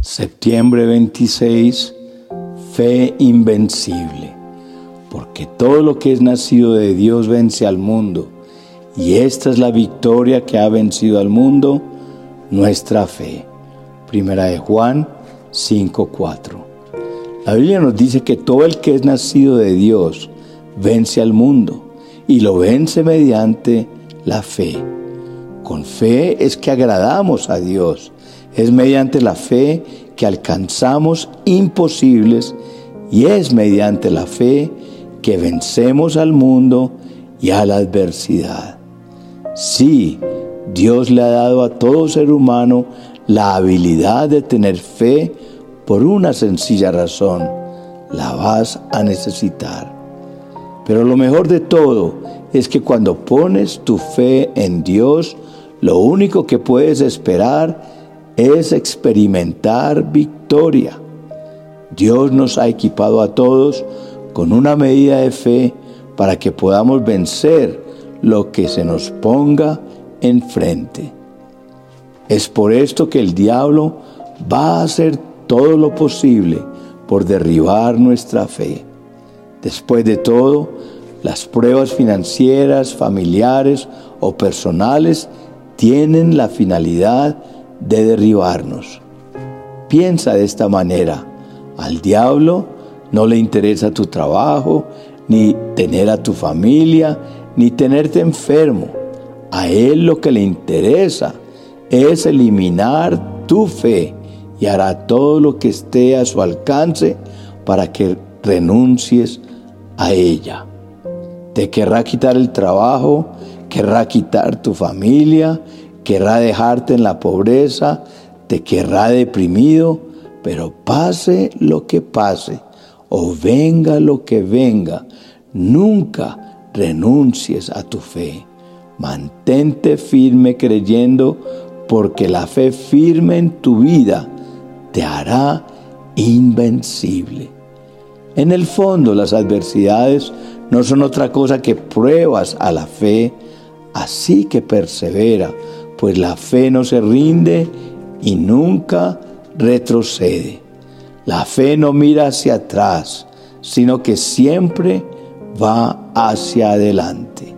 Septiembre 26, fe invencible, porque todo lo que es nacido de Dios vence al mundo, y esta es la victoria que ha vencido al mundo, nuestra fe. Primera de Juan 5:4. La Biblia nos dice que todo el que es nacido de Dios vence al mundo y lo vence mediante la fe. Con fe es que agradamos a Dios. Es mediante la fe que alcanzamos imposibles y es mediante la fe que vencemos al mundo y a la adversidad. Sí, Dios le ha dado a todo ser humano la habilidad de tener fe por una sencilla razón. La vas a necesitar. Pero lo mejor de todo es que cuando pones tu fe en Dios, lo único que puedes esperar es experimentar victoria. Dios nos ha equipado a todos con una medida de fe para que podamos vencer lo que se nos ponga enfrente. Es por esto que el diablo va a hacer todo lo posible por derribar nuestra fe. Después de todo, las pruebas financieras, familiares o personales tienen la finalidad de derribarnos. Piensa de esta manera. Al diablo no le interesa tu trabajo, ni tener a tu familia, ni tenerte enfermo. A él lo que le interesa es eliminar tu fe y hará todo lo que esté a su alcance para que renuncies a ella. Te querrá quitar el trabajo, querrá quitar tu familia, querrá dejarte en la pobreza, te querrá deprimido, pero pase lo que pase o venga lo que venga, nunca renuncies a tu fe. Mantente firme creyendo porque la fe firme en tu vida te hará invencible. En el fondo las adversidades no son otra cosa que pruebas a la fe, así que persevera, pues la fe no se rinde y nunca retrocede. La fe no mira hacia atrás, sino que siempre va hacia adelante.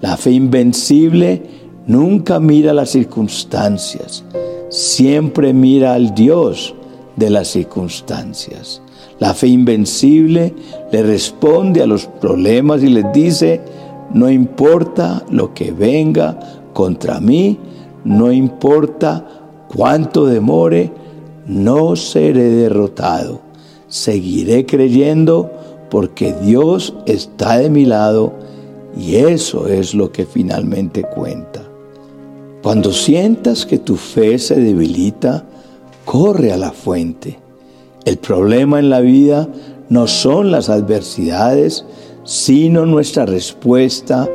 La fe invencible nunca mira las circunstancias, siempre mira al Dios de las circunstancias. La fe invencible le responde a los problemas y les dice, no importa lo que venga contra mí, no importa cuánto demore, no seré derrotado. Seguiré creyendo porque Dios está de mi lado y eso es lo que finalmente cuenta. Cuando sientas que tu fe se debilita, corre a la fuente. El problema en la vida no son las adversidades, sino nuestra respuesta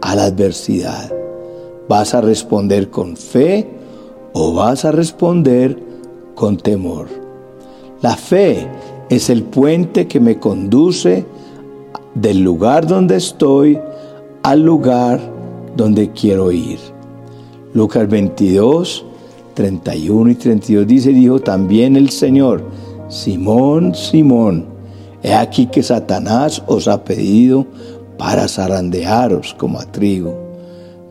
a la adversidad. ¿Vas a responder con fe o vas a responder con temor? La fe es el puente que me conduce del lugar donde estoy al lugar donde quiero ir. Lucas 22, 31 y 32 dice, dijo también el Señor, Simón, Simón, he aquí que Satanás os ha pedido para zarandearos como a trigo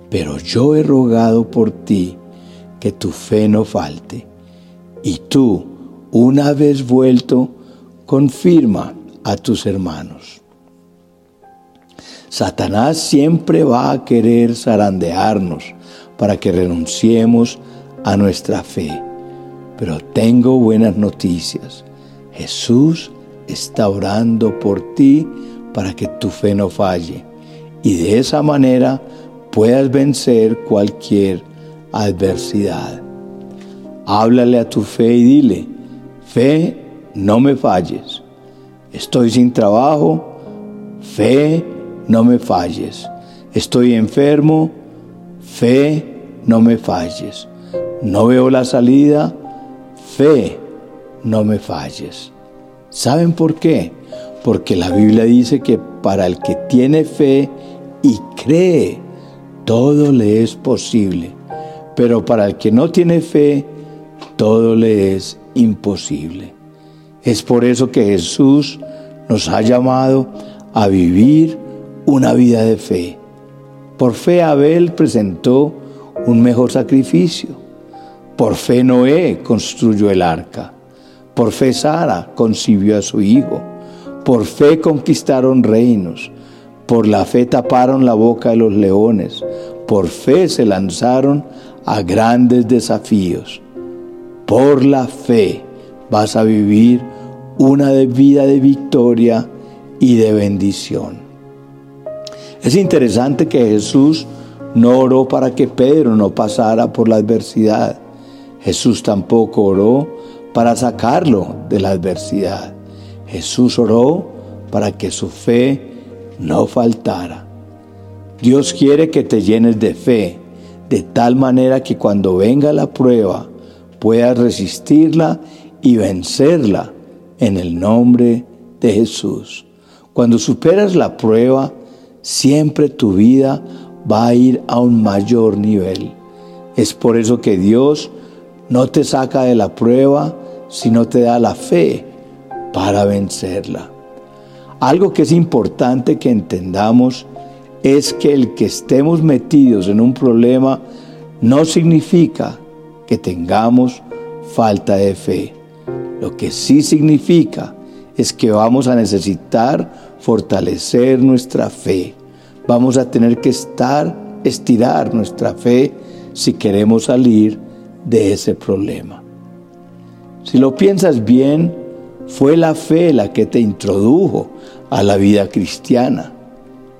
pero yo he rogado por ti que tu fe no falte. Y tú, una vez vuelto, confirma a tus hermanos. Satanás siempre va a querer zarandearnos para que renunciemos a nuestra fe. Pero tengo buenas noticias. Jesús está orando por ti para que tu fe no falle. Y de esa manera puedas vencer cualquier adversidad. Háblale a tu fe y dile, fe, no me falles. Estoy sin trabajo, fe, no me falles. Estoy enfermo, fe, no me falles. No veo la salida, fe, no me falles. ¿Saben por qué? Porque la Biblia dice que para el que tiene fe y cree, todo le es posible, pero para el que no tiene fe, todo le es imposible. Es por eso que Jesús nos ha llamado a vivir una vida de fe. Por fe Abel presentó un mejor sacrificio. Por fe Noé construyó el arca. Por fe Sara concibió a su hijo. Por fe conquistaron reinos. Por la fe taparon la boca de los leones. Por fe se lanzaron a grandes desafíos. Por la fe vas a vivir una vida de victoria y de bendición. Es interesante que Jesús no oró para que Pedro no pasara por la adversidad. Jesús tampoco oró para sacarlo de la adversidad. Jesús oró para que su fe no faltara. Dios quiere que te llenes de fe, de tal manera que cuando venga la prueba puedas resistirla y vencerla en el nombre de Jesús. Cuando superas la prueba, siempre tu vida va a ir a un mayor nivel. Es por eso que Dios no te saca de la prueba, sino te da la fe para vencerla. Algo que es importante que entendamos es que el que estemos metidos en un problema no significa que tengamos falta de fe. Lo que sí significa es que vamos a necesitar fortalecer nuestra fe. Vamos a tener que estar, estirar nuestra fe si queremos salir de ese problema. Si lo piensas bien, fue la fe la que te introdujo a la vida cristiana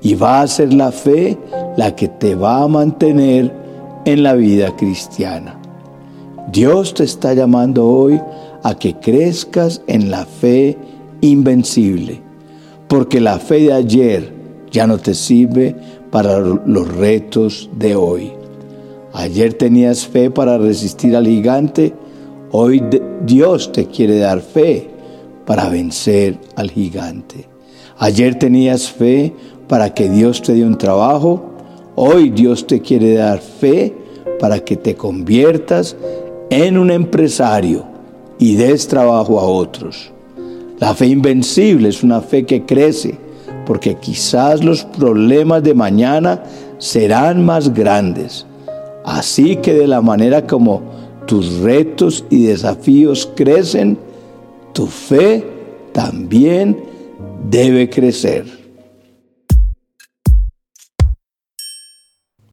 y va a ser la fe la que te va a mantener en la vida cristiana. Dios te está llamando hoy a que crezcas en la fe invencible, porque la fe de ayer ya no te sirve para los retos de hoy. Ayer tenías fe para resistir al gigante, hoy Dios te quiere dar fe para vencer al gigante. Ayer tenías fe para que Dios te dé un trabajo, hoy Dios te quiere dar fe para que te conviertas en un empresario y des trabajo a otros. La fe invencible es una fe que crece, porque quizás los problemas de mañana serán más grandes. Así que de la manera como tus retos y desafíos crecen, tu fe también debe crecer.